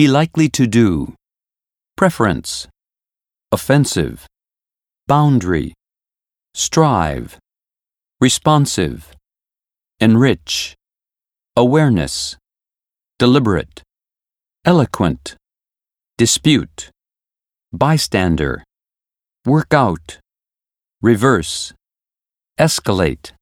Be likely to do. Preference. Offensive. Boundary. Strive. Responsive. Enrich. Awareness. Deliberate. Eloquent. Dispute. Bystander. Work out. Reverse. Escalate.